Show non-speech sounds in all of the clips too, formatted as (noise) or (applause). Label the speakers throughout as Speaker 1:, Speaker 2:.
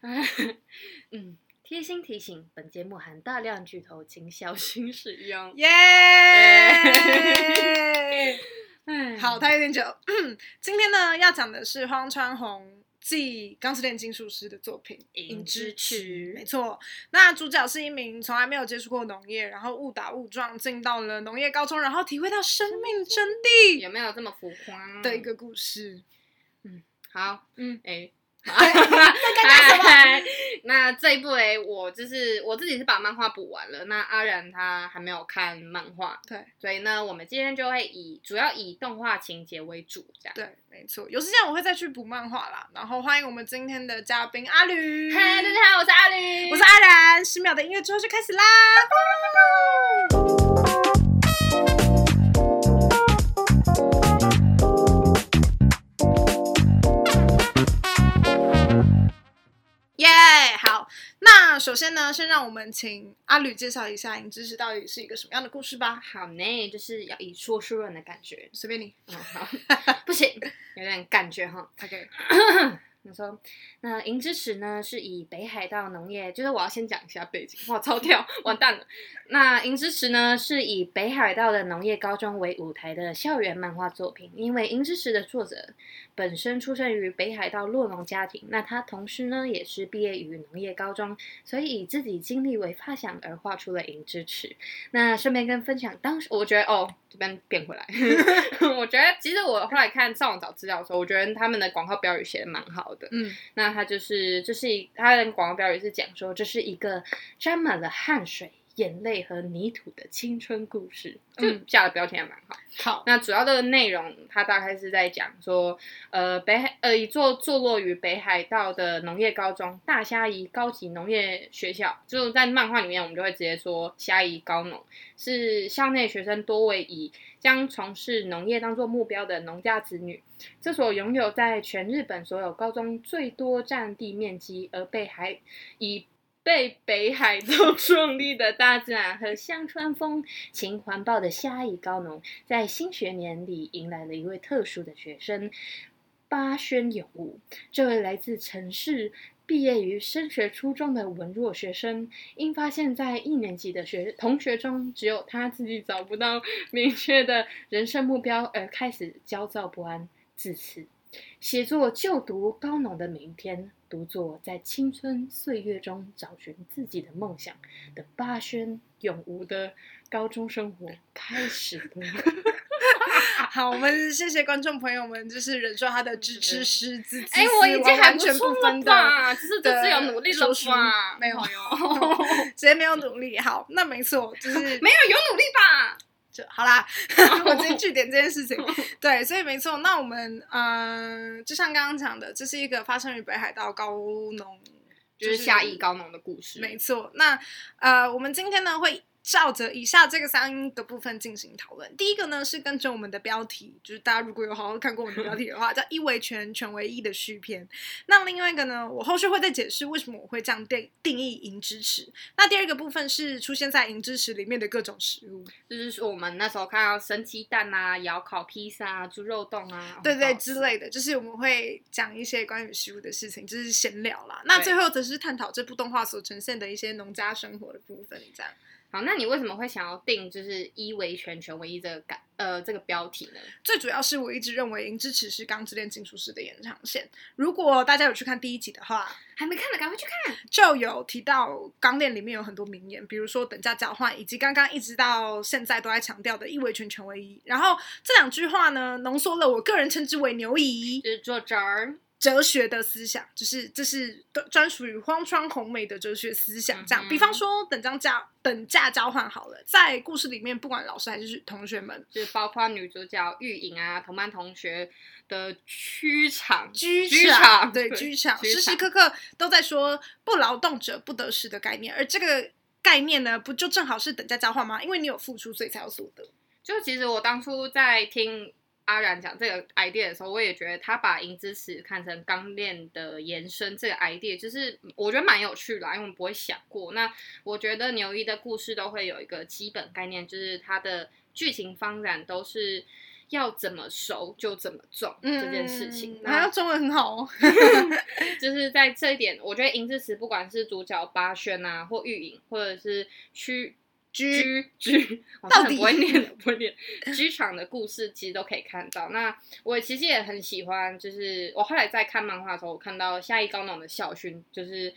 Speaker 1: (laughs) 嗯，贴心提醒：本节目含大量剧透，请小心使用。
Speaker 2: 耶！(laughs) 好，他有点久。今天呢，要讲的是荒川弘继《钢之炼金术师》的作品《银之匙》。没错，那主角是一名从来没有接触过农业，然后误打误撞进到了农业高中，然后体会到生命真谛。
Speaker 1: 有没有这么浮夸
Speaker 2: 的一个故事？
Speaker 1: 嗯，好，
Speaker 2: 嗯，
Speaker 1: 哎。(laughs) (laughs) 那这一部诶，我就是我自己是把漫画补完了。那阿然他还没有看漫画，
Speaker 2: 对，所
Speaker 1: 以呢，我们今天就会以主要以动画情节为主，这样。
Speaker 2: 对，没错。有时间我会再去补漫画啦。然后欢迎我们今天的嘉宾阿吕。
Speaker 1: 嗨，大家好，我是阿吕，
Speaker 2: 我是阿然。十秒的音乐之后就开始啦。耶，yeah, 好，那首先呢，先让我们请阿吕介绍一下《影之匙》到底是一个什么样的故事吧。
Speaker 1: 好呢，就是要以说书人的感觉，
Speaker 2: 随便你。
Speaker 1: 嗯，好，(laughs) 不行，有点感觉哈。OK。(laughs) 你说，那《银之匙》呢，是以北海道农业，就是我要先讲一下背景，哇，超跳，完蛋了。那《银之匙》呢，是以北海道的农业高中为舞台的校园漫画作品。因为《银之匙》的作者本身出生于北海道酪农家庭，那他同时呢，也是毕业于农业高中，所以以自己经历为发想而画出了《银之匙》。那顺便跟分享，当时我觉得哦，这边变回来，(laughs) 我觉得其实我后来看上网找资料的时候，我觉得他们的广告标语写的蛮好的。
Speaker 2: 嗯，
Speaker 1: 那他就是，这、就是一，他的广告标语是讲说，这是一个沾满了汗水、眼泪和泥土的青春故事。就，下的标题还蛮好。
Speaker 2: 好，
Speaker 1: 那主要的内容，它大概是在讲说，呃，北海，呃，一座坐落于北海道的农业高中——大虾夷高级农业学校，就在漫画里面，我们就会直接说虾夷高农是校内学生多为以将从事农业当做目标的农家子女。这所拥有在全日本所有高中最多占地面积，而被海以被北海道 (laughs) 创立的大自然和香川风情环抱的夏邑高农，在新学年里迎来了一位特殊的学生八轩勇吾。这位来自城市、毕业于升学初中的文弱学生，因发现，在一年级的学同学中，只有他自己找不到明确的人生目标，而开始焦躁不安。自此，写作就读高农的每一天。独坐在青春岁月中找寻自己的梦想的八轩永无的高中生活开始了。(laughs)
Speaker 2: 好，我们谢谢观众朋友们，就是忍受他的支持师自己。
Speaker 1: 哎，我已经
Speaker 2: 完全不分的，
Speaker 1: 只是这次有努力了吧？
Speaker 2: 没有，(laughs) 直接没有努力。好，那没错，就是 (laughs) 没有
Speaker 1: 有努力吧？
Speaker 2: 好啦，(laughs) 我直接据点这件事情。(laughs) 对，所以没错。那我们嗯、呃，就像刚刚讲的，这是一个发生于北海道高农，
Speaker 1: 就是夏邑高农的故事。
Speaker 2: 没错。那呃，我们今天呢会。照着以下这个三个部分进行讨论。第一个呢是跟着我们的标题，就是大家如果有好好看过我们的标题的话，叫“一为全，全为一”的续篇。那另外一个呢，我后续会再解释为什么我会这样定定义“银之匙”。那第二个部分是出现在“银之匙”里面的各种食物，
Speaker 1: 就是说我们那时候看到生鸡蛋啊、窑烤披萨啊、猪肉冻啊，
Speaker 2: 对对之类的，就是我们会讲一些关于食物的事情，就是闲聊啦。那最后则是探讨这部动画所呈现的一些农家生活的部分，这样。
Speaker 1: 好，那你为什么会想要定就是一为全，全为一这个感呃这个标题呢？
Speaker 2: 最主要是我一直认为《银之匙》是《钢之炼金术师》的延长线。如果大家有去看第一集的话，
Speaker 1: 还没看的赶快去看，
Speaker 2: 就有提到《钢炼》里面有很多名言，比如说等价交换，以及刚刚一直到现在都在强调的“一为全，全为一”。然后这两句话呢，浓缩了我个人称之为“牛姨”，
Speaker 1: 就是儿。
Speaker 2: 哲学的思想，就是这是专属于荒川弘美的哲学思想。这样，比方说等价交等价交换好了，在故事里面，不管老师还是同学们，
Speaker 1: 就是包括女主角玉莹啊，同班同学的居场
Speaker 2: 居场，对居场，时时刻刻都在说不劳动者不得食的概念。而这个概念呢，不就正好是等价交换吗？因为你有付出，所以才有所得。
Speaker 1: 就其实我当初在听。阿然讲这个 idea 的时候，我也觉得他把银之匙看成钢炼的延伸，这个 idea 就是我觉得蛮有趣的，因为我们不会想过。那我觉得牛一的故事都会有一个基本概念，就是它的剧情发展都是要怎么熟就怎么种这件事情。
Speaker 2: 还要中文很好哦，(laughs) (laughs)
Speaker 1: 就是在这一点，我觉得银之匙不管是主角八轩啊，或玉影，或者是区。居居，我真的不会念，(laughs) 不会念。剧场的故事其实都可以看到。那我其实也很喜欢，就是我后来在看漫画的时候，我看到夏邑高农的校训就是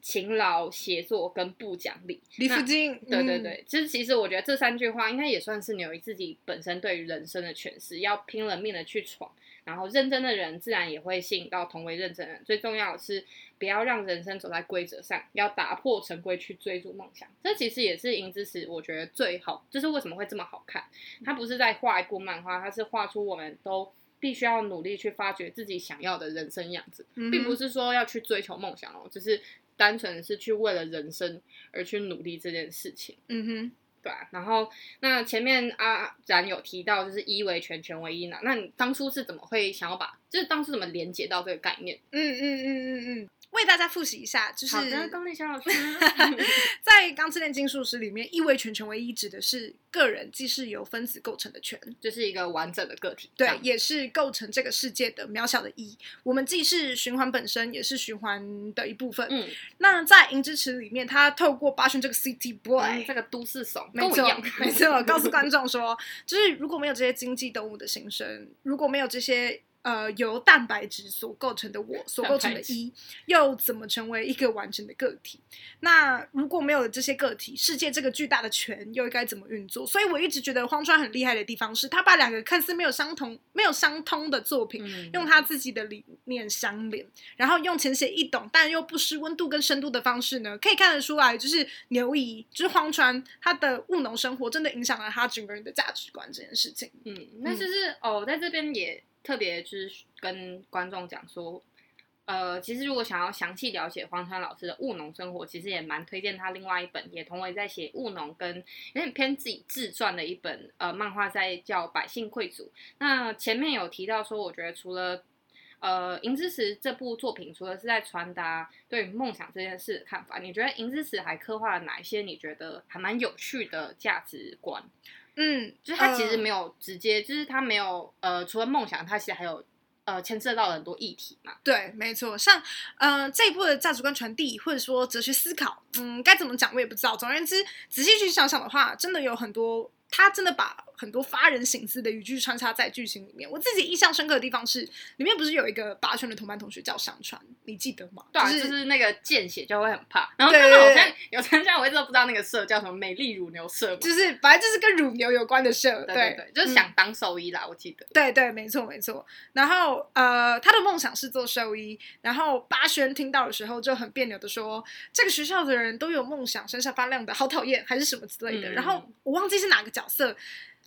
Speaker 1: 勤劳、协作跟不讲理。
Speaker 2: 李福金，
Speaker 1: 对对对，其实其实我觉得这三句话应该也算是牛一自己本身对于人生的诠释，要拼了命的去闯。然后认真的人自然也会吸引到同为认真的人。最重要的是，不要让人生走在规则上，要打破陈规去追逐梦想。这其实也是银之匙我觉得最好，就是为什么会这么好看。它不是在画一部漫画，它是画出我们都必须要努力去发掘自己想要的人生样子，并不是说要去追求梦想哦，只是单纯是去为了人生而去努力这件事情。
Speaker 2: 嗯哼。
Speaker 1: 对啊，然后那前面阿然有提到，就是一为全，全为一呢。那你当初是怎么会想要把，就是当初怎么连接到这个概念？
Speaker 2: 嗯嗯嗯嗯嗯。为大家复习一下，就是
Speaker 1: 刚刚那小老师 (laughs)
Speaker 2: 在《钢之炼金术师》里面，“一为全，全为一”指的是个人既是由分子构成的全，
Speaker 1: 就是一个完整的个体，
Speaker 2: 对，也是构成这个世界的渺小的一。我们既是循环本身，也是循环的一部分。嗯，那在《银之池》里面，他透过八旬这个 City Boy，、嗯、
Speaker 1: 这个都市手，
Speaker 2: 没错，没错，告诉 (laughs) 观众说，就是如果没有这些经济动物的心声，如果没有这些。呃，由蛋白质所构成的我所构成的一，又怎么成为一个完整的个体？那如果没有了这些个体，世界这个巨大的全又该怎么运作？所以我一直觉得荒川很厉害的地方是，他把两个看似没有相同、没有相通的作品，嗯、用他自己的理念相连，然后用浅显易懂但又不失温度跟深度的方式呢，可以看得出来，就是牛姨，就是荒川他的务农生活真的影响了他整个人的价值观这件事情。
Speaker 1: 嗯，那就是、嗯、哦，在这边也。特别就是跟观众讲说，呃，其实如果想要详细了解荒川老师的务农生活，其实也蛮推荐他另外一本，也同为在写务农跟有点偏自己自传的一本呃漫画，在叫《百姓贵族》。那前面有提到说，我觉得除了呃《银之匙》这部作品，除了是在传达对梦想这件事的看法，你觉得《银之匙》还刻画了哪一些你觉得还蛮有趣的价值观？
Speaker 2: 嗯，
Speaker 1: 就是他其实没有直接，呃、就是他没有呃，除了梦想，他其实还有呃牵涉到了很多议题嘛。
Speaker 2: 对，没错，像呃这一部的价值观传递，或者说哲学思考，嗯，该怎么讲我也不知道。总而言之，仔细去想想的话，真的有很多，他真的把。很多发人省思的语句穿插在剧情里面。我自己印象深刻的地方是，里面不是有一个八轩的同班同学叫上川，你记得吗？
Speaker 1: 对、啊，就是、就是那个见血就会很怕。然后他们好像有参加，我一直都不知道那个社叫什么美丽乳牛社，
Speaker 2: 就是反正就是跟乳牛有关的社。对
Speaker 1: 对对，就是想当兽医啦，嗯、我记得。
Speaker 2: 对对，没错没错。然后呃，他的梦想是做兽医。然后八轩听到的时候就很别扭的说：“这个学校的人都有梦想，闪闪发亮的，好讨厌，还是什么之类的。嗯”然后我忘记是哪个角色。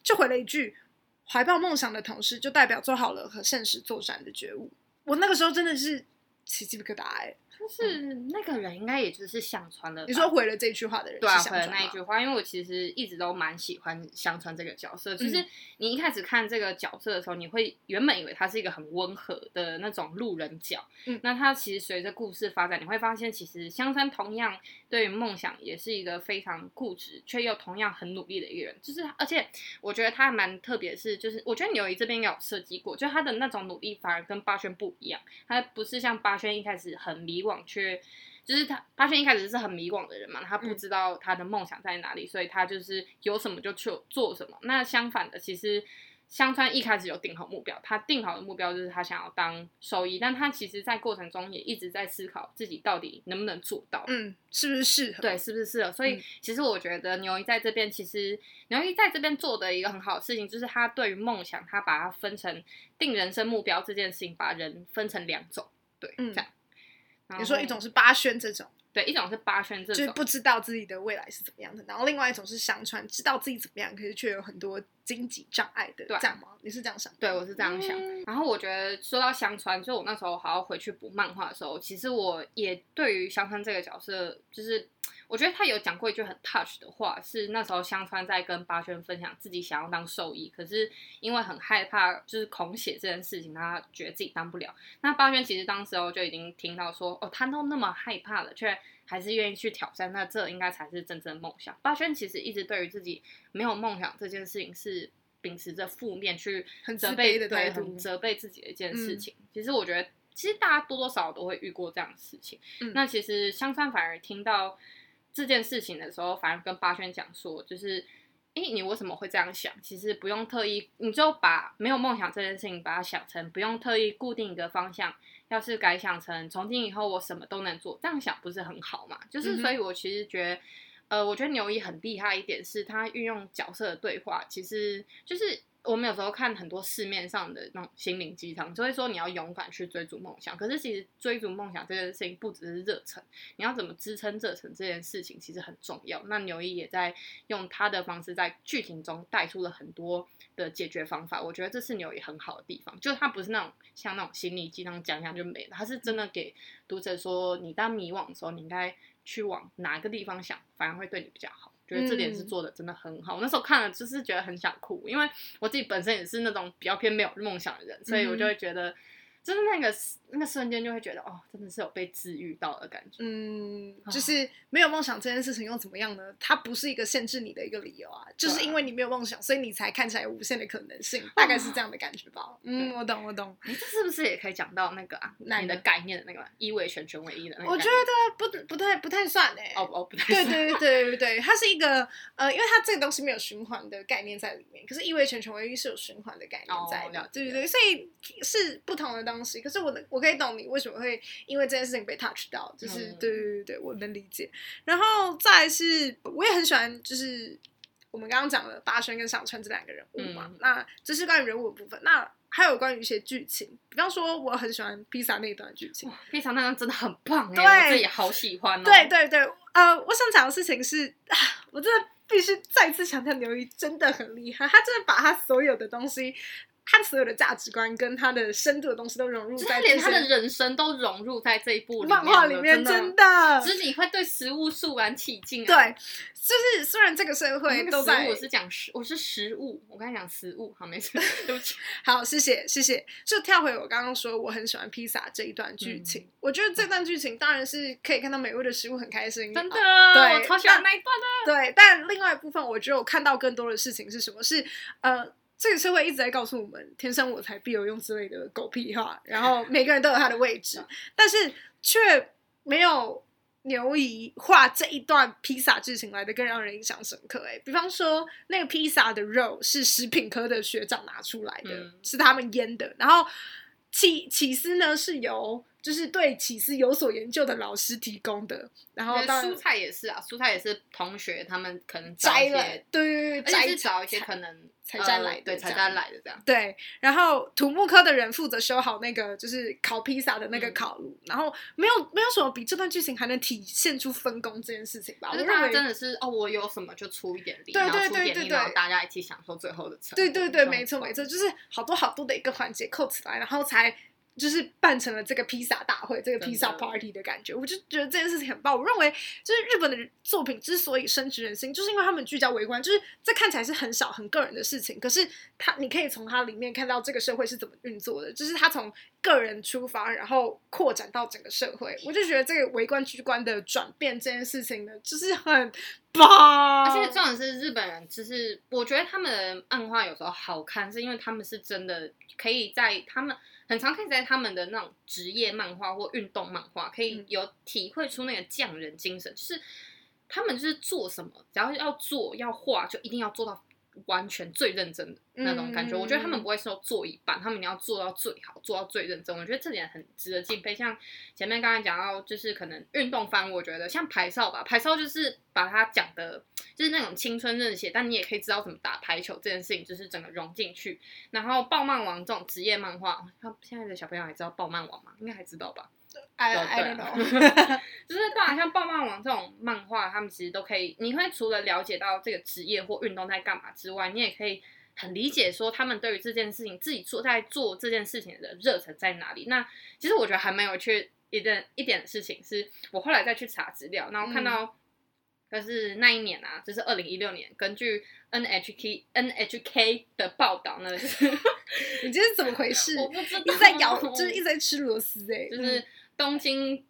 Speaker 2: 就回了一句：“怀抱梦想的同时，就代表做好了和现实作战的觉悟。”我那个时候真的是起鸡皮疙瘩哎。
Speaker 1: 是那个人应该也就是香川了。
Speaker 2: 你说回了这句话的人，
Speaker 1: 对啊，回了那一句话，因为我其实一直都蛮喜欢香川这个角色。就是你一开始看这个角色的时候，你会原本以为他是一个很温和的那种路人角。嗯，那他其实随着故事发展，你会发现，其实香川同样对于梦想也是一个非常固执，却又同样很努力的一个人。就是而且我觉得他还蛮特别，是就是我觉得牛一这边也有设计过，就他的那种努力反而跟八轩不一样，他不是像八轩一开始很迷惘。往去，就是他八轩一开始是很迷惘的人嘛，他不知道他的梦想在哪里，嗯、所以他就是有什么就去做什么。那相反的，其实香川一开始有定好目标，他定好的目标就是他想要当兽医，但他其实，在过程中也一直在思考自己到底能不能做到，
Speaker 2: 嗯，是不是适合？
Speaker 1: 对，是不是适合？所以其实我觉得牛一在这边，其实牛一在这边做的一个很好的事情，就是他对于梦想，他把它分成定人生目标这件事情，把人分成两种，对，嗯、这样。
Speaker 2: 你说一种是八轩这种，
Speaker 1: 对，一种是八轩这种，
Speaker 2: 就是不知道自己的未来是怎么样的。然后另外一种是香川，知道自己怎么样，可是却有很多经济障碍的，对，这样吗？你是这样想？
Speaker 1: 对，我是这样想。嗯、然后我觉得说到香川，就我那时候还要回去补漫画的时候，其实我也对于香川这个角色，就是。我觉得他有讲过一句很 touch 的话，是那时候香川在跟八轩分享自己想要当兽医，可是因为很害怕就是恐血这件事情，他觉得自己当不了。那八轩其实当时候就已经听到说，哦，他都那么害怕了，却还是愿意去挑战，那这应该才是真正的梦想。八轩其实一直对于自己没有梦想这件事情是秉持着负面去责备
Speaker 2: 卑的态度
Speaker 1: 责备自己的一件事情。
Speaker 2: 嗯
Speaker 1: 其实我觉得，其实大家多多少少都会遇过这样的事情。
Speaker 2: 嗯
Speaker 1: 那其实香川，反而听到这件事情的时候，反而跟巴轩讲说，就是。哎，你为什么会这样想？其实不用特意，你就把没有梦想这件事情，把它想成不用特意固定一个方向。要是改想成从今以后我什么都能做，这样想不是很好嘛？就是，所以我其实觉得，嗯、呃，我觉得牛一很厉害一点是，他运用角色的对话，其实就是。我们有时候看很多市面上的那种心灵鸡汤，就会说你要勇敢去追逐梦想。可是其实追逐梦想这件事情不只是热忱，你要怎么支撑热忱这件事情其实很重要。那牛一也在用他的方式在剧情中带出了很多的解决方法。我觉得这是牛一很好的地方，就是他不是那种像那种心灵鸡汤讲讲就没了，他是真的给读者说，你当迷惘的时候，你应该去往哪个地方想，反而会对你比较好。觉得这点是做的真的很好，嗯、我那时候看了就是觉得很想哭，因为我自己本身也是那种比较偏没有梦想的人，所以我就会觉得。就是那个那个瞬间就会觉得哦，真的是有被治愈到的感觉。
Speaker 2: 嗯，就是没有梦想这件事情又怎么样呢？它不是一个限制你的一个理由啊，就是因为你没有梦想，所以你才看起来有无限的可能性，(laughs) 大概是这样的感觉吧。嗯，我懂，我懂。
Speaker 1: 你这是不是也可以讲到那个啊？那你的概念的那个一为全，全为一的那个？
Speaker 2: 我觉得不不太不太算哎。
Speaker 1: 哦哦，不太
Speaker 2: 对对对对对对，它是一个呃，因为它这个东西没有循环的概念在里面，可是一为全，全为一是有循环的概念在的。对对对，所以是不同的东西。可是我的我可以懂你为什么会因为这件事情被 touch 到，就是、嗯、对对对对，我能理解。然后再是，我也很喜欢，就是我们刚刚讲的巴轩跟小川这两个人物嘛。嗯、那这是关于人物的部分。那还有关于一些剧情，比方说我很喜欢披萨那一段剧情，
Speaker 1: 披萨那段真的很棒哎，
Speaker 2: 对
Speaker 1: 我自己好喜欢哦。
Speaker 2: 对对对，呃，我想讲的事情是，我真的必须再次强调，牛一真的很厉害，他真的把他所有的东西。他所有的价值观跟他的深度的东西都融入在，
Speaker 1: 连他的人生都融入在这一部
Speaker 2: 漫画里面，真的，
Speaker 1: 就是你会对食物肃然起敬啊。
Speaker 2: 对，就是虽然这个社会都在，
Speaker 1: 我是讲食，我是食物，我刚才讲食物，好没事，(laughs) 对不起。
Speaker 2: 好，谢谢，谢谢。就跳回我刚刚说，我很喜欢披萨这一段剧情。嗯、我觉得这段剧情当然是可以看到美味的食物很开心，
Speaker 1: 真的，
Speaker 2: 啊、对，
Speaker 1: 我超喜欢那一段的。
Speaker 2: 对，但另外一部分，我觉得我看到更多的事情是什么？是呃。这个社会一直在告诉我们“天生我材必有用”之类的狗屁话，然后每个人都有他的位置，(laughs) 但是却没有牛姨画这一段披萨剧情来的更让人印象深刻。哎，比方说那个披萨的肉是食品科的学长拿出来的，嗯、是他们腌的，然后起起司呢是由。就是对起司有所研究的老师提供的，然后
Speaker 1: 蔬菜也是啊，蔬菜也是同学他们可能
Speaker 2: 摘了，对对对，
Speaker 1: 摘找一些可能
Speaker 2: 才摘来的，
Speaker 1: 对，才摘来的这样。
Speaker 2: 对，然后土木科的人负责修好那个就是烤披萨的那个烤炉，然后没有没有什么比这段剧情还能体现出分工这件事情吧？我认为
Speaker 1: 真的是哦，我有什么就出一点力，
Speaker 2: 对对对对对，
Speaker 1: 然后大家一起享受最后的成果。
Speaker 2: 对对对，没错没错，就是好多好多的一个环节扣起来，然后才。就是办成了这个披萨大会，这个披萨 party 的感觉，我就觉得这件事情很棒。我认为，就是日本的作品之所以深植人心，就是因为他们聚焦围观，就是这看起来是很小很个人的事情，可是他你可以从它里面看到这个社会是怎么运作的，就是他从个人出发，然后扩展到整个社会。我就觉得这个围观居观的转变这件事情呢，就是很棒。
Speaker 1: 而且重点是日本人，就是我觉得他们的漫画有时候好看，是因为他们是真的可以在他们。很常可以在他们的那种职业漫画或运动漫画，可以有体会出那个匠人精神，就是他们就是做什么，只要要做要画，就一定要做到。完全最认真的那种感觉，嗯、我觉得他们不会说做一半，他们一定要做到最好，做到最认真。我觉得这点很值得敬佩。像前面刚才讲到，就是可能运动番，我觉得像排少吧，排少就是把它讲的，就是那种青春热血，但你也可以知道怎么打排球这件事情，就是整个融进去。然后暴漫王这种职业漫画，他现在的小朋友还知道暴漫王吗？应该还知道吧
Speaker 2: ？I I don't know，(laughs)
Speaker 1: 就是当然像爆漫王这种漫画，他们其实都可以。你会除了了解到这个职业或运动在干嘛之外，你也可以很理解说他们对于这件事情自己做在做这件事情的热忱在哪里。那其实我觉得还蛮有趣一点一点的事情，是我后来再去查资料，然后看到就是那一年啊，就是二零一六年，根据 NHK NHK 的报道呢，就是 (laughs)
Speaker 2: 你这是怎么回事？
Speaker 1: 我不知道，
Speaker 2: 一直在咬，就是一直在吃螺丝哎，
Speaker 1: 就是。东京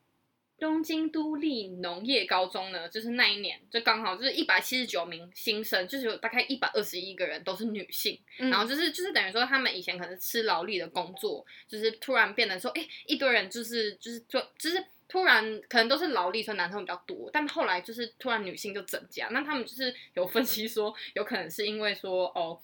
Speaker 1: 东京都立农业高中呢，就是那一年就刚好就是一百七十九名新生，就是有大概一百二十一个人都是女性，嗯、然后就是就是等于说他们以前可能吃劳力的工作，就是突然变得说，哎，一堆人就是就是就就是突然可能都是劳力，所以男生比较多，但后来就是突然女性就增加，那他们就是有分析说，有可能是因为说哦。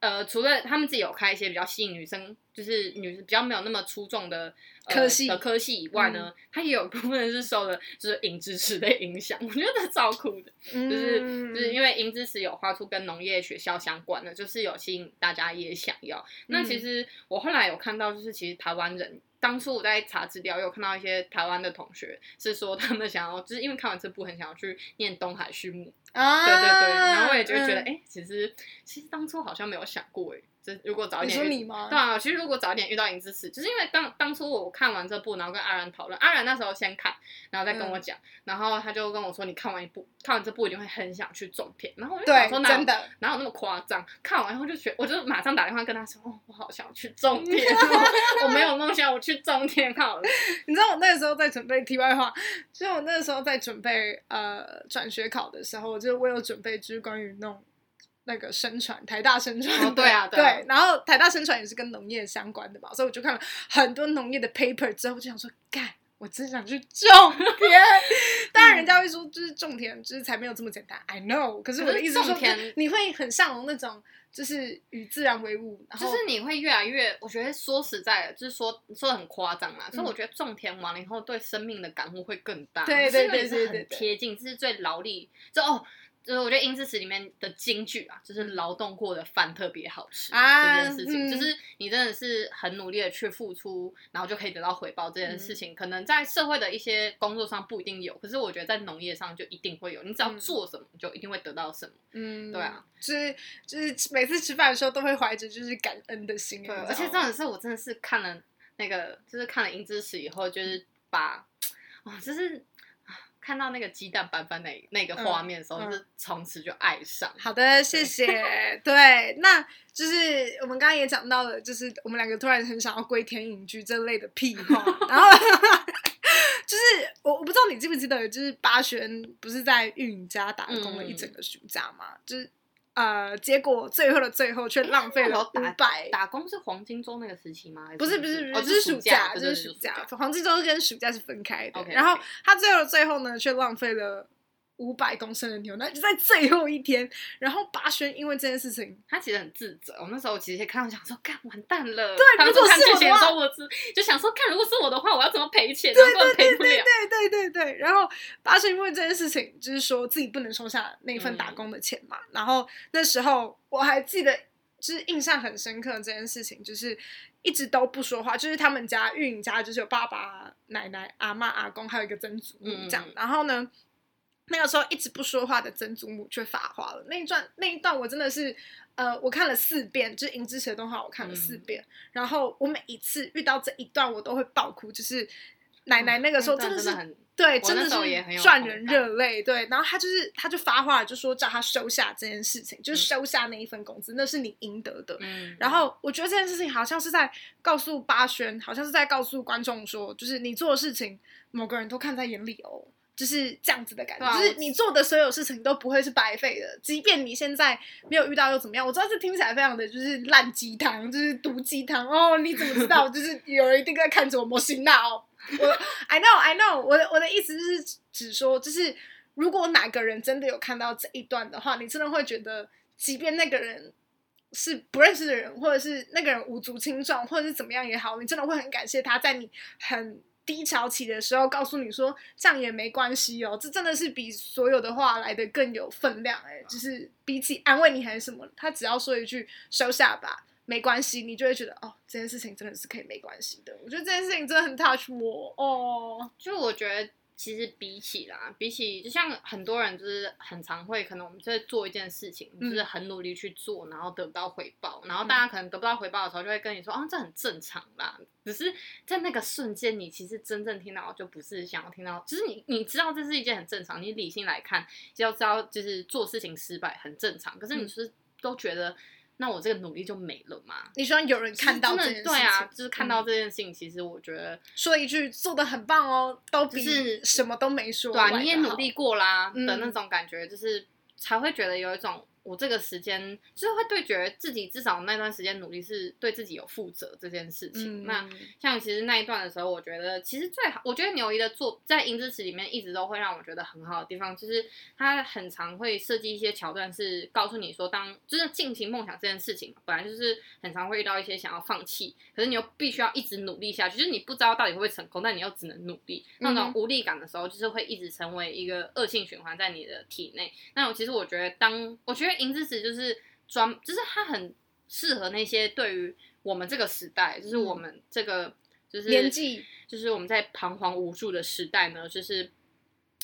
Speaker 1: 呃，除了他们自己有开一些比较吸引女生，就是女比较没有那么出众的、呃、
Speaker 2: 科系
Speaker 1: 的科系以外呢，他、嗯、也有部分是受了就是银支持的影响，我觉得超酷的，嗯、就是就是因为银支持有画出跟农业学校相关的，就是有吸引大家也想要。那其实我后来有看到，就是其实台湾人。当初我在查资料，有看到一些台湾的同学是说，他们想要，就是因为看完这部很想要去念东海畜牧啊，对对对，然后我也就会觉得，哎、嗯欸，其实其实当初好像没有想过，哎。这如果早一点，
Speaker 2: 你说你吗？
Speaker 1: 对啊，其实如果早一点遇到银之匙，就是因为当当初我看完这部，然后跟阿然讨论，阿然那时候先看，然后再跟我讲，嗯、然后他就跟我说，你看完一部，看完这部一定会很想去种田，然后我就想说，哪有真的哪有那么夸张？看完以后就觉得，我就马上打电话跟他说，哦，我好想去种田，(laughs) (laughs) 我没有梦想，我去种田好了。(laughs)
Speaker 2: 你知道我那个时候在准备题外话，所以我那个时候在准备呃转学考的时候，我就我有准备就是关于那种。那个生传，台大生传，
Speaker 1: 哦，对啊，对，啊
Speaker 2: 对，然后台大生传也是跟农业相关的嘛，所以我就看了很多农业的 paper 之后，我就想说，干，我真想去种田。当然，人家会说，就是种田，就是才没有这么简单。I know，可是我的意思是说，你会很向往那种，就是与自然为伍，然后
Speaker 1: 就是你会越来越，我觉得说实在的，就是说说的很夸张啦，嗯、所以我觉得种田完了以后，对生命的感悟会更大。
Speaker 2: 对对对对对，
Speaker 1: 很贴近，这是最劳力，就哦。就是我觉得《银支持》里面的金句啊，就是劳动过的饭特别好吃这件事情，就是你真的是很努力的去付出，然后就可以得到回报这件事情，可能在社会的一些工作上不一定有，可是我觉得在农业上就一定会有，你只要做什么，就一定会得到什么。嗯，对啊，
Speaker 2: 就是就是每次吃饭的时候都会怀着就是感恩的心。
Speaker 1: 对，而且真的是我真的是看了那个，就是看了《英之词》以后，就是把，哇，(tsk) 就是。看到那个鸡蛋拌饭那那个画面的时候，嗯嗯、就是从此就爱上。
Speaker 2: 好的，谢谢。(laughs) 对，那就是我们刚刚也讲到了，就是我们两个突然很想要归田隐居这类的屁话。然后 (laughs) 就是我我不知道你记不记得，就是八轩不是在玉女家打工了一整个暑假嘛？嗯、就是。呃，结果最后的最后却浪费了五百。
Speaker 1: 打工是黄金周那个时期吗？
Speaker 2: 不是不是不是，就是暑假，这是暑假。黄金周跟暑假是分开的。然后他最后的最后呢，却浪费了。五百公升的牛，奶就在最后一天。然后八轩因为这件事情，
Speaker 1: 他其实很自责。我那时候其实看到想说，看完蛋了。
Speaker 2: 对，如果是我的话，
Speaker 1: 我就想说，看如果是我的话，我要怎么赔钱？
Speaker 2: 对对对对对对对对。然后八轩因为这件事情，就是说自己不能收下那一份打工的钱嘛。然后那时候我还记得，就是印象很深刻这件事情，就是一直都不说话。就是他们家运营家，就是有爸爸、奶奶、阿妈、阿公，还有一个曾祖母这样。然后呢？那个时候一直不说话的曾祖母却发话了。那一段那一段我真的是，呃，我看了四遍，就是《银之匙》的动画，我看了四遍。嗯、然后我每一次遇到这一段，我都会爆哭。就是奶奶那个时候真的是，对，真的是赚人热泪。对，然后他就是他就发话，就说叫他收下这件事情，就是收下那一份工资，嗯、那是你应得的。嗯。然后我觉得这件事情好像是在告诉八轩，好像是在告诉观众说，就是你做的事情，某个人都看在眼里哦。就是这样子的感觉，啊、就是你做的所有事情都不会是白费的，即便你现在没有遇到又怎么样？我知道这听起来非常的就是烂鸡汤，就是毒鸡汤哦。你怎么知道？(laughs) 就是有人一定在看着我摸心闹。我 I know I know，我的我的意思就是只说，就是如果哪个人真的有看到这一段的话，你真的会觉得，即便那个人是不认识的人，或者是那个人无足轻重，或者是怎么样也好，你真的会很感谢他在你很。低潮期的时候，告诉你说这样也没关系哦，这真的是比所有的话来的更有分量哎，就是比起安慰你还是什么，他只要说一句收下吧，没关系，你就会觉得哦，这件事情真的是可以没关系的。我觉得这件事情真的很 touch 我哦，
Speaker 1: 就我觉得。其实比起啦，比起就像很多人就是很常会，可能我们在做一件事情，嗯、就是很努力去做，然后得不到回报，然后大家可能得不到回报的时候，就会跟你说，啊，这很正常啦。只是在那个瞬间，你其实真正听到就不是想要听到，就是你你知道这是一件很正常，你理性来看就要知道，就是做事情失败很正常。可是你是都觉得那我这个努力就没了吗？
Speaker 2: 你希望有人看到这件事情，
Speaker 1: 对啊，就是看到这件事情，嗯、其实我觉得
Speaker 2: 说一句做的很棒哦，都比是什么都没说，
Speaker 1: 对啊，你也努力过啦的那种感觉，就是才会觉得有一种。我这个时间就是会对觉得自己至少那段时间努力是对自己有负责这件事情。嗯、那像其实那一段的时候，我觉得其实最好，我觉得牛一的作在《银之匙》里面一直都会让我觉得很好的地方，就是他很常会设计一些桥段，是告诉你说，当就是进行梦想这件事情，本来就是很常会遇到一些想要放弃，可是你又必须要一直努力下去，就是你不知道到底会不会成功，但你又只能努力，那种无力感的时候，就是会一直成为一个恶性循环在你的体内。那我其实我觉得，当我觉得。银之匙就是专，就是它很适合那些对于我们这个时代，就是我们这个就是
Speaker 2: 年纪，
Speaker 1: 就是我们在彷徨无助的时代呢，就是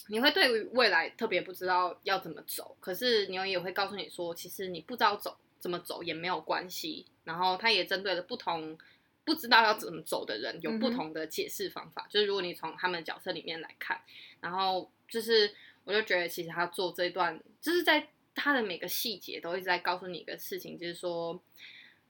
Speaker 1: 你会对于未来特别不知道要怎么走，可是牛也会告诉你说，其实你不知道走怎么走也没有关系。然后他也针对了不同不知道要怎么走的人，有不同的解释方法。嗯、就是如果你从他们的角色里面来看，然后就是我就觉得其实他做这一段就是在。他的每个细节都一直在告诉你一个事情，就是说，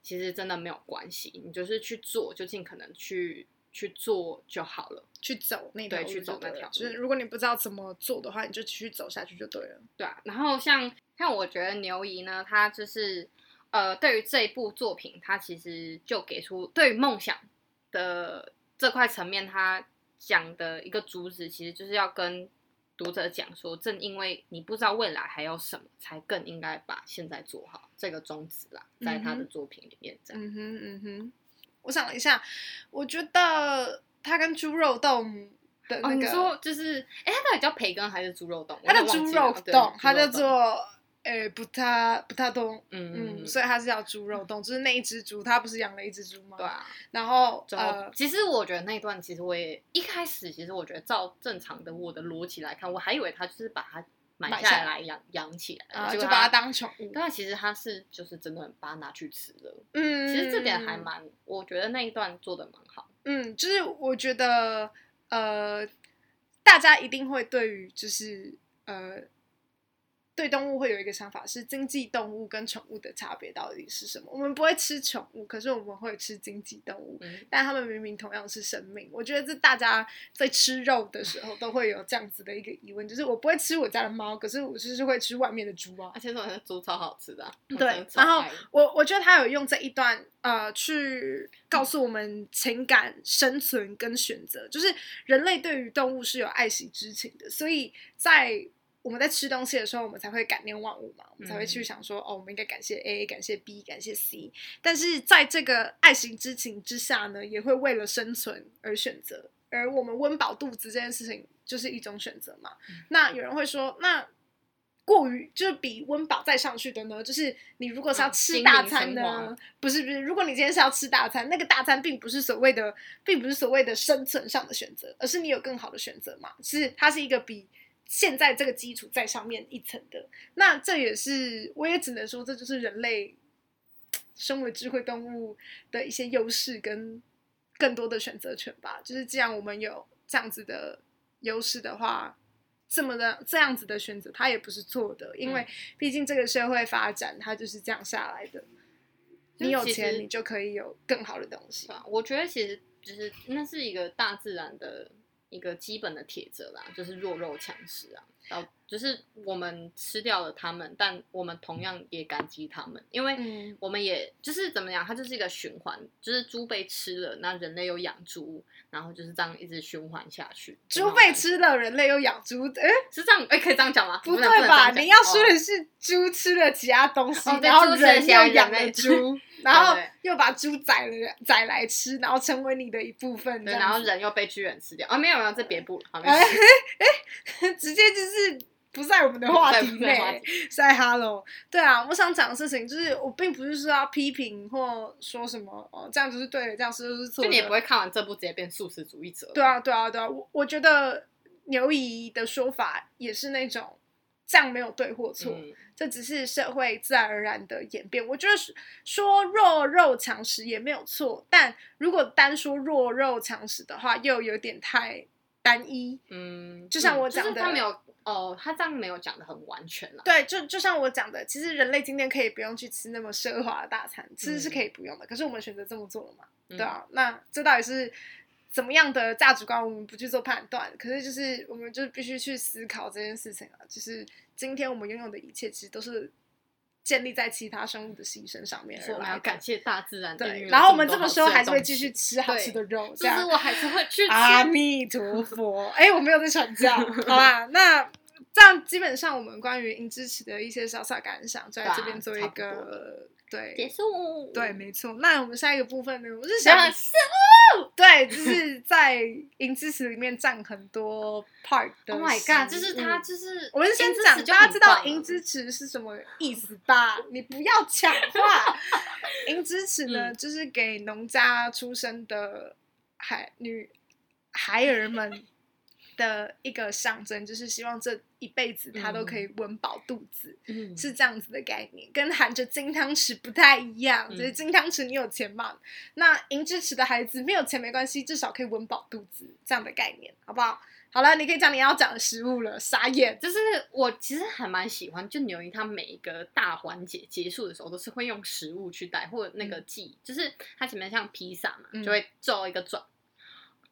Speaker 1: 其实真的没有关系，你就是去做，就尽可能去去做就好了，
Speaker 2: 去走那条，
Speaker 1: 对，去走那条路。
Speaker 2: 就是如果你不知道怎么做的话，你就继续走下去就对了。
Speaker 1: 对啊，然后像像我觉得牛姨呢，她就是呃，对于这一部作品，她其实就给出对于梦想的这块层面，他讲的一个主旨，其实就是要跟。读者讲说，正因为你不知道未来还有什么，才更应该把现在做好这个宗旨啦，在他的作品里面这样。
Speaker 2: 嗯哼嗯哼，我想了一下，我觉得他跟猪肉冻的那个，哦、你
Speaker 1: 说就是，哎，他到底叫培根还是猪肉冻？
Speaker 2: 他的猪肉冻，他叫做。诶，不太不太懂，嗯嗯，所以它是叫猪肉冻，就是那一只猪，他不是养了一只猪吗？
Speaker 1: 对啊。
Speaker 2: 然后
Speaker 1: 呃，其实我觉得那一段，其实我也一开始，其实我觉得照正常的我的逻辑来看，我还以为他就是把它买下来养养起来，
Speaker 2: 就把它当宠物。
Speaker 1: 但其实他是就是真的把它拿去吃了。嗯，其实这点还蛮，我觉得那一段做的蛮好。
Speaker 2: 嗯，就是我觉得呃，大家一定会对于就是呃。对动物会有一个想法，是经济动物跟宠物的差别到底是什么？我们不会吃宠物，可是我们会吃经济动物，嗯、但他们明明同样是生命。我觉得这大家在吃肉的时候都会有这样子的一个疑问，就是我不会吃我家的猫，可是我就是会吃外面的猪啊。
Speaker 1: 而且说的猪超好吃的、啊。
Speaker 2: 对，然后我我觉得他有用这一段呃去告诉我们情感、生存跟选择，就是人类对于动物是有爱惜之情的，所以在。我们在吃东西的时候，我们才会感念万物嘛，我们才会去想说，哦，我们应该感谢 A，感谢 B，感谢 C。但是在这个爱情之情之下呢，也会为了生存而选择。而我们温饱肚子这件事情，就是一种选择嘛。嗯、那有人会说，那过于就是比温饱再上去的呢？就是你如果是要吃大餐呢？啊、不是不是，如果你今天是要吃大餐，那个大餐并不是所谓的，并不是所谓的生存上的选择，而是你有更好的选择嘛。是它是一个比。现在这个基础在上面一层的，那这也是我也只能说，这就是人类身为智慧动物的一些优势跟更多的选择权吧。就是既然我们有这样子的优势的话，这么的这样子的选择，它也不是错的，因为毕竟这个社会发展它就是这样下来的。你有钱，你就可以有更好的东西。
Speaker 1: 我觉得其实就是那是一个大自然的。一个基本的铁则啦，就是弱肉强食啊。然后就是我们吃掉了他们，但我们同样也感激他们，因为我们也就是怎么样，它就是一个循环，就是猪被吃了，那人类又养猪，然后就是这样一直循环下去。
Speaker 2: 猪被吃了，人类又养猪，哎，
Speaker 1: 是这样？哎，可以这样讲吗？
Speaker 2: 不对吧？你要说的是猪吃了其他东西，然后人又养了猪。(laughs) 然后又把猪宰了宰来吃，然后成为你的一部分。
Speaker 1: 对，然后人又被巨人吃掉啊！没有没有，这别 (laughs) 部了。
Speaker 2: 哎哎，(laughs) 直接就是不在我们的话题内。在 Hello，对啊，我想讲的事情就是，我并不是说要批评或说什么哦，这样就是对的，这样是就是错的。
Speaker 1: 就你也不会看完这部直接变素食主义者。
Speaker 2: 对啊对啊对啊，我我觉得牛姨的说法也是那种。这样没有对或错，嗯、这只是社会自然而然的演变。我觉得说弱肉强食也没有错，但如果单说弱肉强食的话，又有点太单一。嗯，就像我讲的，
Speaker 1: 他没有哦，他这样没有讲的很完全了。
Speaker 2: 对，就就像我讲的，其实人类今天可以不用去吃那么奢华的大餐，其实是可以不用的。嗯、可是我们选择这么做了嘛？对啊，嗯、那这到底是怎么样的价值观？我们不去做判断，可是就是我们就必须去思考这件事情啊。就是今天我们拥有的一切，其实都是建立在其他生物的牺牲上面。
Speaker 1: 我们要感谢大自然。
Speaker 2: 对，然后我们这么说还是会继续吃好吃的肉，这样。
Speaker 1: 就是我还是会去 (laughs) 吃。
Speaker 2: 阿弥陀佛，哎，我没有在传教，(laughs) 好吧？那。这样基本上，我们关于银之池的一些小小感想，就在这边做一个对
Speaker 1: 结束。
Speaker 2: 对，没错。那我们下一个部分呢？我是想对，就是在银之匙里面占很多 part 的。
Speaker 1: Oh my god！就是他，就是
Speaker 2: 我们先讲，大家知道银之匙是什么意思吧？你不要抢话。银之匙呢，就是给农家出生的孩女孩儿们。的一个象征，就是希望这一辈子他都可以温饱肚子，嗯、是这样子的概念，跟含着金汤匙不太一样。嗯、就是金汤匙你有钱嘛？那银之匙的孩子没有钱没关系，至少可以温饱肚子，这样的概念，好不好？好了，你可以讲你要讲的食物了。傻眼，
Speaker 1: 就是我其实还蛮喜欢，就牛姨他每一个大环节结束的时候，都是会用食物去带，或者那个记，嗯、就是它前面像披萨嘛，嗯、就会做一个转。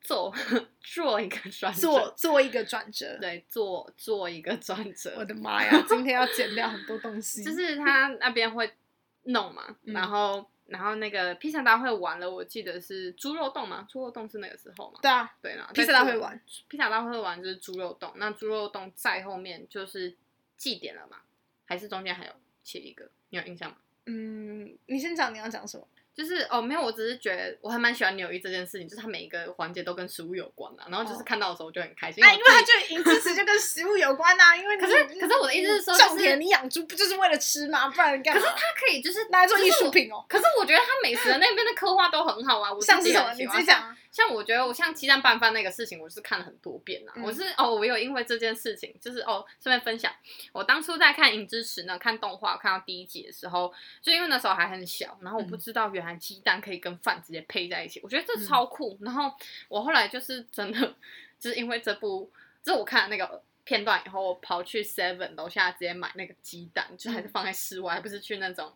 Speaker 1: 做 (laughs) 做一个转折，
Speaker 2: 做做一个转折，
Speaker 1: 对，做做一个转折。
Speaker 2: 我的妈呀，今天要剪掉很多东西。
Speaker 1: 就是他那边会弄嘛，嗯、然后然后那个披萨大会完了，我记得是猪肉冻嘛，猪肉冻是那个时候嘛？
Speaker 2: 对啊，
Speaker 1: 对啊，
Speaker 2: 披萨大会完，
Speaker 1: 披萨大会完就是猪肉冻，那猪肉冻在后面就是祭典了嘛？还是中间还有切一个？你有印象吗？
Speaker 2: 嗯，你先讲你要讲什么？
Speaker 1: 就是哦，没有，我只是觉得我还蛮喜欢纽约这件事情，就是它每一个环节都跟食物有关啊，然后就是看到的时候我就很开心。
Speaker 2: 哎，因为它就银之匙就跟食物有关呐，因为
Speaker 1: 可是可是我的意思是说，
Speaker 2: 种田你养猪不就是为了吃吗？不然干嘛？
Speaker 1: 可是它可以就是
Speaker 2: 拿来做艺术品哦。
Speaker 1: 可是我觉得他美食的那边的刻画都很好啊，我
Speaker 2: 像是什么？你自己讲。
Speaker 1: 像我觉得我像鸡蛋拌饭那个事情，我是看了很多遍呐。我是哦，我有因为这件事情，就是哦，顺便分享，我当初在看银之匙呢，看动画看到第一集的时候，就因为那时候还很小，然后我不知道原来鸡蛋可以跟饭直接配在一起，我觉得这超酷。然后我后来就是真的，就是因为这部，就是我看了那个片段以后，我跑去 Seven 楼下直接买那个鸡蛋，就还是放在室外，还不是去那种。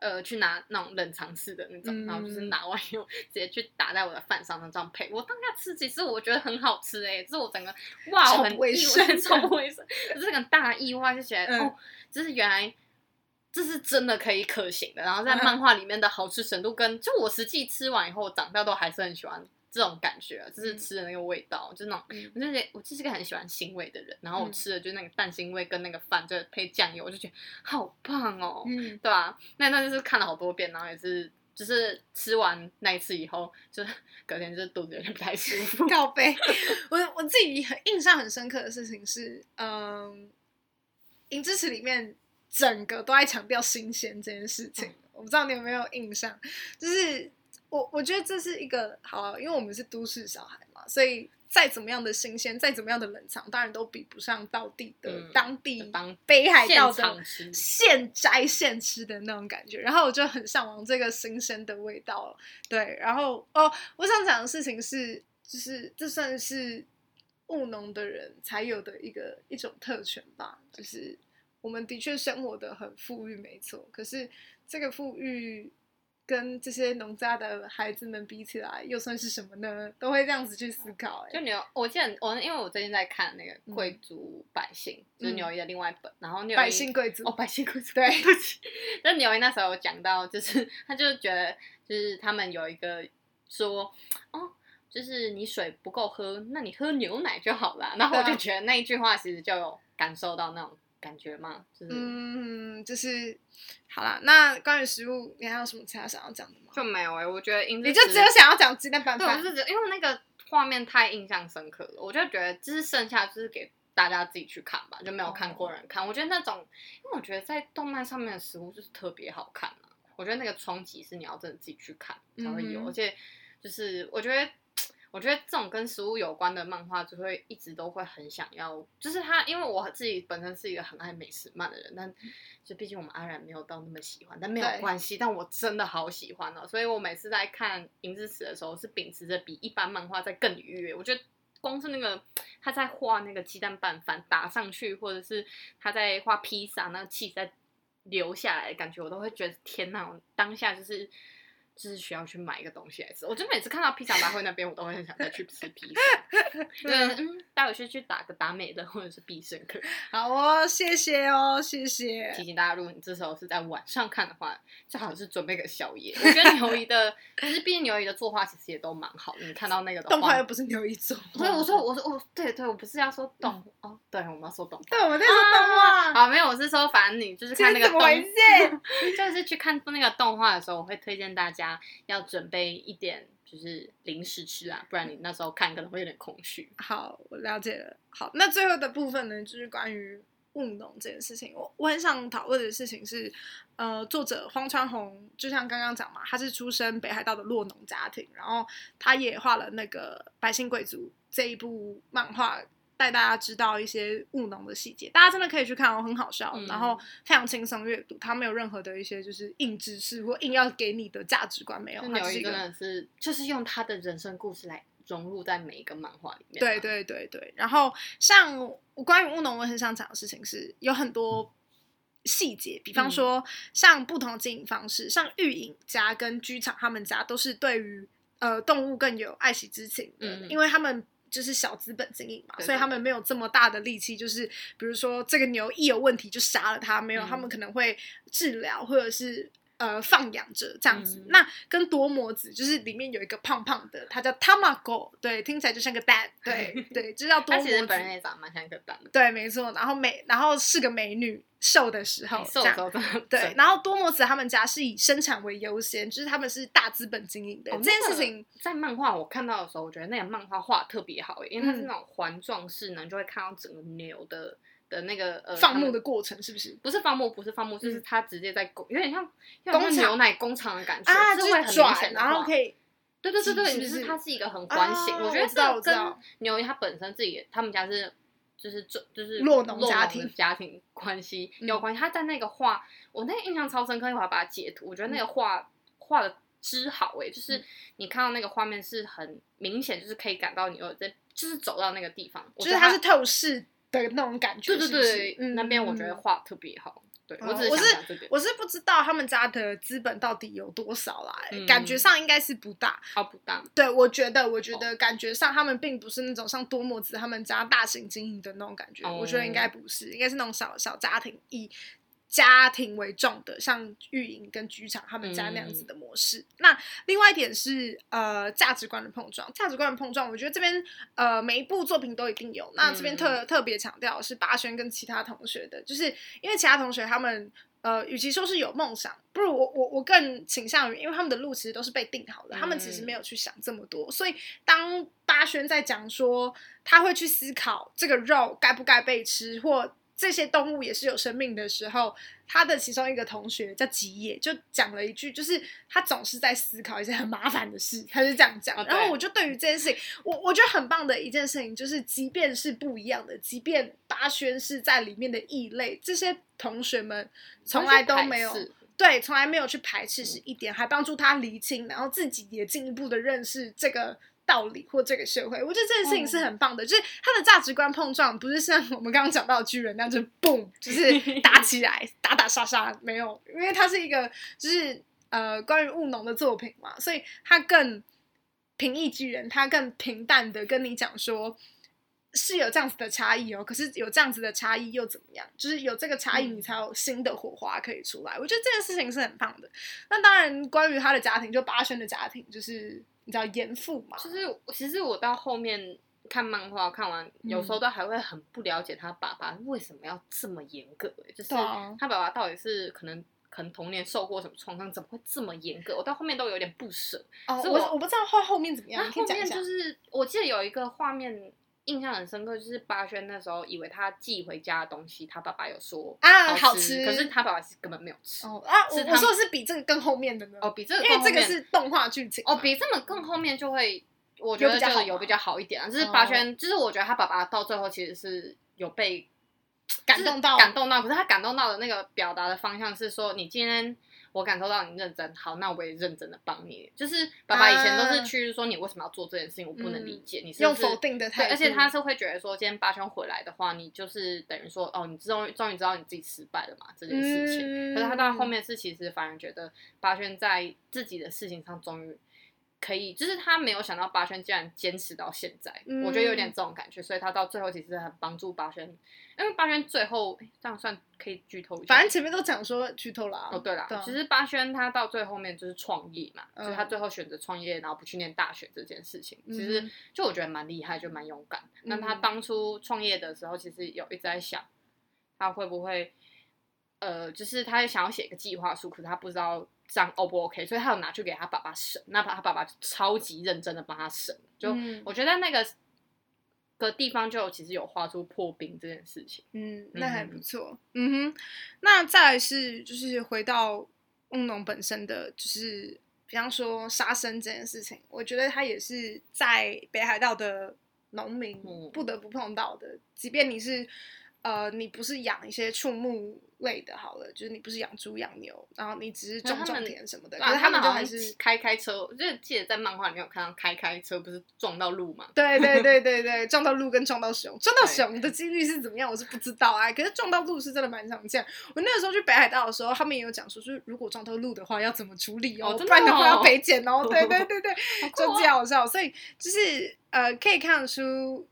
Speaker 1: 呃，去拿那种冷藏式的那种，嗯、然后就是拿完以后直接去打在我的饭上，这样配。我当下吃，其实我觉得很好吃哎、欸，这是我整个哇，我很意外，超卫生，就是个大意外，就觉得、嗯、哦，就是原来这是真的可以可行的。然后在漫画里面的好吃程度跟，跟就我实际吃完以后，长大都还是很喜欢。这种感觉、啊，就是吃的那个味道，嗯、就是那种，嗯、我就是我就是个很喜欢腥味的人，然后我吃的就是那个蛋腥味跟那个饭，就配酱油，我就觉得好棒哦，嗯、对吧、啊？那那就是看了好多遍，然后也是就是吃完那一次以后，就是隔天就是肚子有点不太舒服。(laughs)
Speaker 2: 靠背，我我自己很印象很深刻的事情是，嗯，银之匙里面整个都在强调新鲜这件事情，嗯、我不知道你有没有印象，就是。我我觉得这是一个好、啊，因为我们是都市小孩嘛，所以再怎么样的新鲜，再怎么样的冷藏，当然都比不上道地的、嗯、当地北海道的现摘现吃的那种感觉。然后我就很向往这个新鲜的味道。对，然后哦，我想讲的事情是，就是这算是务农的人才有的一个一种特权吧。就是我们的确生活的很富裕，没错，可是这个富裕。跟这些农家的孩子们比起来，又算是什么呢？都会这样子去思考。
Speaker 1: 就牛，我记得我因为我最近在看那个贵族百姓，嗯、就是牛姨的另外一本，然后牛
Speaker 2: 百姓贵族
Speaker 1: 哦，百姓贵族 (laughs) 对。那牛姨那时候有讲到，就是他就觉得，就是他们有一个说，哦，就是你水不够喝，那你喝牛奶就好了。然后我就觉得那一句话其实就有感受到那种。感觉吗？就是、
Speaker 2: 嗯，就是好啦。那关于食物，你还有什么其他想要讲的吗？
Speaker 1: 就没有哎、欸，我觉得你
Speaker 2: 就只有想要讲鸡蛋拌饭。
Speaker 1: 对，就是因为那个画面太印象深刻了，我就觉得就是剩下就是给大家自己去看吧，就没有看过人看。哦、我觉得那种，因为我觉得在动漫上面的食物就是特别好看啊。我觉得那个冲击是你要真的自己去看才会有，嗯、而且就是我觉得。我觉得这种跟食物有关的漫画，就会一直都会很想要。就是他，因为我自己本身是一个很爱美食漫的人，但就毕竟我们阿然没有到那么喜欢，但没有关系。但我真的好喜欢哦，所以我每次在看《银之匙》的时候，是秉持着比一般漫画在更愉悦。我觉得光是那个他在画那个鸡蛋拌饭打上去，或者是他在画披萨，那个气在流下来的感觉，我都会觉得天哪！我当下就是。就是需要去买一个东西来吃，我就每次看到披萨大会那边，我都会很想再去吃披萨。对，嗯，待会去去打个达美的或者是必胜客。
Speaker 2: 好哦，谢谢哦，谢谢。
Speaker 1: 提醒大家，如果你这时候是在晚上看的话，最好是准备个宵夜。我觉得牛姨的，可是毕竟牛姨的作画其实也都蛮好的。你看到那个
Speaker 2: 动画又不是牛姨做，
Speaker 1: 所以我说，我说，我对对，我不是要说动哦，对，我们要说动画。
Speaker 2: 对，我们在说动画。
Speaker 1: 好，没有，我是说，反正你就是看那个动画，(laughs) 就是去看那个动画的时候，我会推荐大家。要准备一点就是零食吃啊，不然你那时候看可能会有点空虚。
Speaker 2: 好，我了解了。好，那最后的部分呢，就是关于务农这件事情。我我很想讨论的事情是，呃，作者荒川弘就像刚刚讲嘛，他是出身北海道的落农家庭，然后他也画了那个《百姓贵族》这一部漫画。带大家知道一些务农的细节，大家真的可以去看哦，很好笑，嗯、然后非常轻松阅读，它没有任何的一些就是硬知识或硬要给你的价值观，没有。
Speaker 1: 牛姨真的是就是用他的人生故事来融入在每一个漫画里面。
Speaker 2: 对对对对，然后像我关于务农，我很想讲的事情是有很多细节，比方说像不同的经营方式，像育隐家跟居场他们家都是对于呃动物更有爱惜之情的，嗯、因为他们。就是小资本经营嘛，对对对，所以他们没有这么大的力气，就是比如说这个牛一有问题就杀了它，没有，嗯、他们可能会治疗或者是呃放养着这样子。嗯、那跟多摩子就是里面有一个胖胖的，他叫 Tamago，对，听起来就像个蛋，对 (laughs) 对，就叫多摩子。他其实
Speaker 1: 本人也长得蛮像一个蛋的，
Speaker 2: 对，没错。然后美，然后是个美女。瘦的时候，
Speaker 1: 瘦的时候
Speaker 2: 对，然后多摩子他们家是以生产为优先，就是他们是大资本经营的。这件事情
Speaker 1: 在漫画我看到的时候，我觉得那个漫画画特别好，因为它是那种环状式呢，你就会看到整个牛的的那个呃
Speaker 2: 放牧的过程，是不是？
Speaker 1: 不是放牧，不是放牧，就是它直接在工，有点像像牛奶工厂的感觉
Speaker 2: 啊，
Speaker 1: 是会很明显，
Speaker 2: 然后可以，
Speaker 1: 对对对对，就是它是一个很环形，我觉得这跟牛它本身自己他们家是。就是这就是
Speaker 2: 落农家庭
Speaker 1: 家庭关系有关系，他在那个画，我那个印象超深刻，我还把它截图，我觉得那个画画的之好哎，就是你看到那个画面是很明显，就是可以感到你有在，就是走到那个地方，
Speaker 2: 就是它是透视的那种感觉，
Speaker 1: 对对对，那边我觉得画特别好。对，我只是想讲这点。
Speaker 2: 我是不知道他们家的资本到底有多少啦，感觉上应该是不大，
Speaker 1: 好不大。
Speaker 2: 对，我觉得，我觉得感觉上他们并不是那种像多摩子他们家大型经营的那种感觉，我觉得应该不是，应该是那种小小家庭以家庭为重的，像育营跟居场他们家那样子的模式。嗯、那另外一点是呃价值观的碰撞，价值观的碰撞，我觉得这边呃每一部作品都一定有。那这边特、嗯、特别强调是八轩跟其他同学的，就是因为其他同学他们呃与其说是有梦想，不如我我我更倾向于，因为他们的路其实都是被定好的，嗯、他们其实没有去想这么多。所以当八轩在讲说他会去思考这个肉该不该被吃或。这些动物也是有生命的时候，他的其中一个同学叫吉野，就讲了一句，就是他总是在思考一些很麻烦的事，他是这样讲。然后我就对于这件事情，我我觉得很棒的一件事情，就是即便是不一样的，即便八轩是在里面的异类，这些同学们从来都没有对，从来没有去排斥，是一点，还帮助他厘清，然后自己也进一步的认识这个。道理或这个社会，我觉得这件事情是很棒的，嗯、就是他的价值观碰撞，不是像我们刚刚讲到的巨人那样，就嘣，就是 (laughs) 打起来，打打杀杀，没有，因为它是一个就是呃关于务农的作品嘛，所以他更平易近人，他更平淡的跟你讲说，是有这样子的差异哦，可是有这样子的差异又怎么样？就是有这个差异，你才有新的火花可以出来。嗯、我觉得这件事情是很棒的。那当然，关于他的家庭，就八轩的家庭，就是。你知道严父嘛？
Speaker 1: 就是其实我到后面看漫画看完，有时候都还会很不了解他爸爸为什么要这么严格。就是他爸爸到底是可能可能童年受过什么创伤，怎么会这么严格？我到后面都有点不舍。
Speaker 2: 哦，我我不知道画后面怎么样。
Speaker 1: 那后面就是我记得有一个画面印象很深刻，就是八轩那时候以为他寄回家的东西，他爸爸有说
Speaker 2: 啊好吃，
Speaker 1: 可是他爸爸是根本没有吃。
Speaker 2: 哦啊，我我说的是比这个更后面的呢。
Speaker 1: 哦，比这个
Speaker 2: 因为这个是动画剧情。
Speaker 1: 哦，比这么更后面就会，我觉得就有比较好一点啊。就是八轩，就是我觉得他爸爸到最后其实是有被
Speaker 2: 感动到，
Speaker 1: 感动到。可是他感动到的那个表达的方向是说，你今天我感受到你认真，好，那我也认真的帮你。就是爸爸以前都是去说你为什么要做这件事情，我不能理解，嗯、你是，是
Speaker 2: 用否定的态度，
Speaker 1: 而且他是会觉得说，今天八轩回来的话，你就是等于说，哦，你终于终于知道你自己失败了嘛，这件事情。嗯、可是他到后面是其实反而觉得八轩在自己的事情上终于。可以，就是他没有想到八轩竟然坚持到现在，嗯、我觉得有点这种感觉，所以他到最后其实很帮助八轩，因为八轩最后这样算可以剧透一下，
Speaker 2: 反正前面都讲说剧透了。
Speaker 1: 哦，对了，其实八轩他到最后面就是创业嘛，嗯、所以他最后选择创业，然后不去念大学这件事情，嗯、其实就我觉得蛮厉害，就蛮勇敢。那、嗯、他当初创业的时候，其实有一直在想，他会不会，呃，就是他想要写一个计划书，可是他不知道。这样 O 不 OK？所以他有拿去给他爸爸审，那他爸爸超级认真的帮他审。就我觉得那个个地方就其实有画出破冰这件事情。
Speaker 2: 嗯，那还不错。嗯哼，那再来是就是回到务农本身的，就是比方说杀生这件事情，我觉得他也是在北海道的农民不得不碰到的，嗯、即便你是。呃，你不是养一些畜牧类的，好了，就是你不是养猪养牛，然后你只是种种田什么的，可是他们就还是
Speaker 1: 开开车，就是记得在漫画里面有看到开开车不是撞到鹿吗？
Speaker 2: 对对 (laughs) 对对对，撞到鹿跟撞到熊，撞到熊的几率是怎么样，我是不知道啊。可是撞到鹿是真的蛮常见。我那个时候去北海道的时候，他们也有讲说，就是如果撞到鹿的话要怎么处理哦，不然的话要赔钱哦。对对对对，(laughs) 就这样好笑。所以就是呃，可以看出。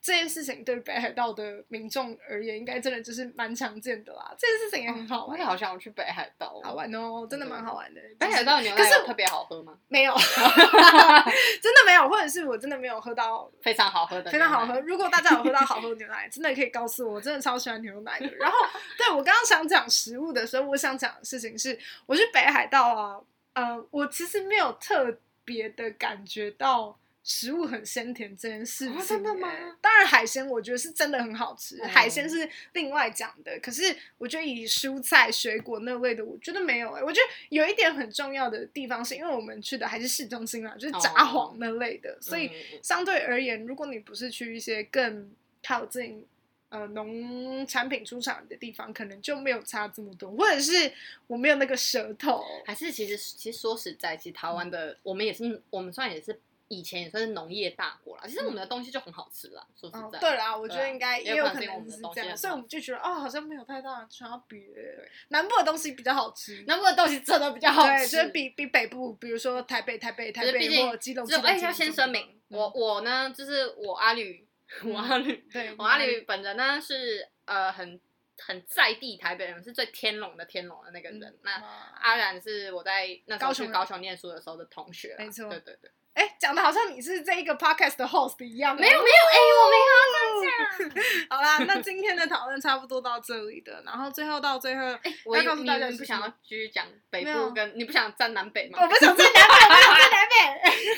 Speaker 2: 这件事情对北海道的民众而言，应该真的就是蛮常见的啦。这件事情也很好玩，
Speaker 1: 我也好想去北海道，
Speaker 2: 好玩哦，真的蛮好玩的。
Speaker 1: 北海道牛奶是特别好喝吗？
Speaker 2: 没有，真的没有，或者是我真的没有喝到 (laughs)
Speaker 1: 非常好喝的，
Speaker 2: 非常好喝。如果大家有喝到好喝的牛奶，真的可以告诉我，我真的超喜欢牛奶的。然后，对我刚刚想讲食物的时候，我想讲的事情是，我去北海道啊，呃，我其实没有特别的感觉到。食物很鲜甜这件事情，哦，真的吗？当然海鲜我觉得是真的很好吃，嗯、海鲜是另外讲的。可是我觉得以蔬菜水果那类的，我觉得没有哎、欸。我觉得有一点很重要的地方是，因为我们去的还是市中心啊，就是札幌那类的，哦、所以相对而言，如果你不是去一些更靠近呃农产品出厂的地方，可能就没有差这么多，或者是我没有那个舌头，
Speaker 1: 还是其实其实说实在，其实台湾的、嗯、我们也是，我们算也是。以前也算是农业大国啦，其实我们的东西就很好吃啦。说实在，
Speaker 2: 对啦，我觉得应该也有可能是这样，所以我们就觉得哦，好像没有太大的差别。南部的东西比较好吃，
Speaker 1: 南部的东西真的比较好吃，
Speaker 2: 就是比比北部，比如说台北、台北、台北或基隆。
Speaker 1: 哎，要先声明，我我呢，就是我阿吕，我阿吕，对，我阿吕本人呢是呃很很在地台北人，是最天龙的天龙的那个人。那阿然是我在那时候去高雄念书的时候的同学，没错，对对对。
Speaker 2: 哎，讲的好像你是这一个 podcast 的 host 一样。
Speaker 1: 没有没有，哎，我没有。(laughs)
Speaker 2: 好啦，那今天的讨论差不多到这里的，然后最后到最后，哎，我要告诉大家，
Speaker 1: 你不想要继续讲北部跟你不想站南北吗？
Speaker 2: 我不想站南北，(laughs) 我想站南北。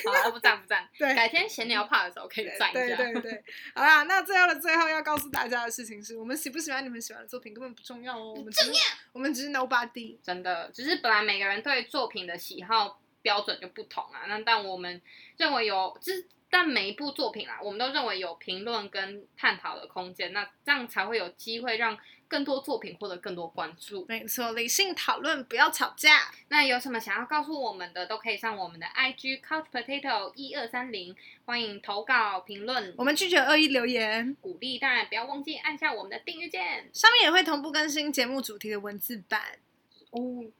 Speaker 1: 好了，不站不站。(laughs) 对，改天闲聊怕的时候可以站一下。
Speaker 2: 对对对，好啦，那最后的最后要告诉大家的事情是我们喜不喜欢你们喜欢的作品根本不重要哦，我们只是我们只是 nobody。
Speaker 1: 真的，只是本来每个人对作品的喜好。标准就不同啊，那但我们认为有，就是但每一部作品啊，我们都认为有评论跟探讨的空间，那这样才会有机会让更多作品获得更多关注。
Speaker 2: 没错，理性讨论，不要吵架。
Speaker 1: 那有什么想要告诉我们的，都可以上我们的 IG Couch Potato 一二三零，欢迎投稿评论。
Speaker 2: 我们拒绝恶意留言，
Speaker 1: 鼓励当然不要忘记按下我们的订阅键，
Speaker 2: 上面也会同步更新节目主题的文字版。
Speaker 1: 哦，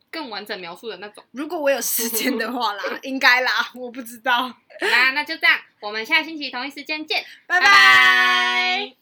Speaker 1: 更完整描述的那种。
Speaker 2: 如果我有时间的话啦，(laughs) 应该啦，我不知道。
Speaker 1: 那那就这样，我们下星期同一时间见，
Speaker 2: 拜拜。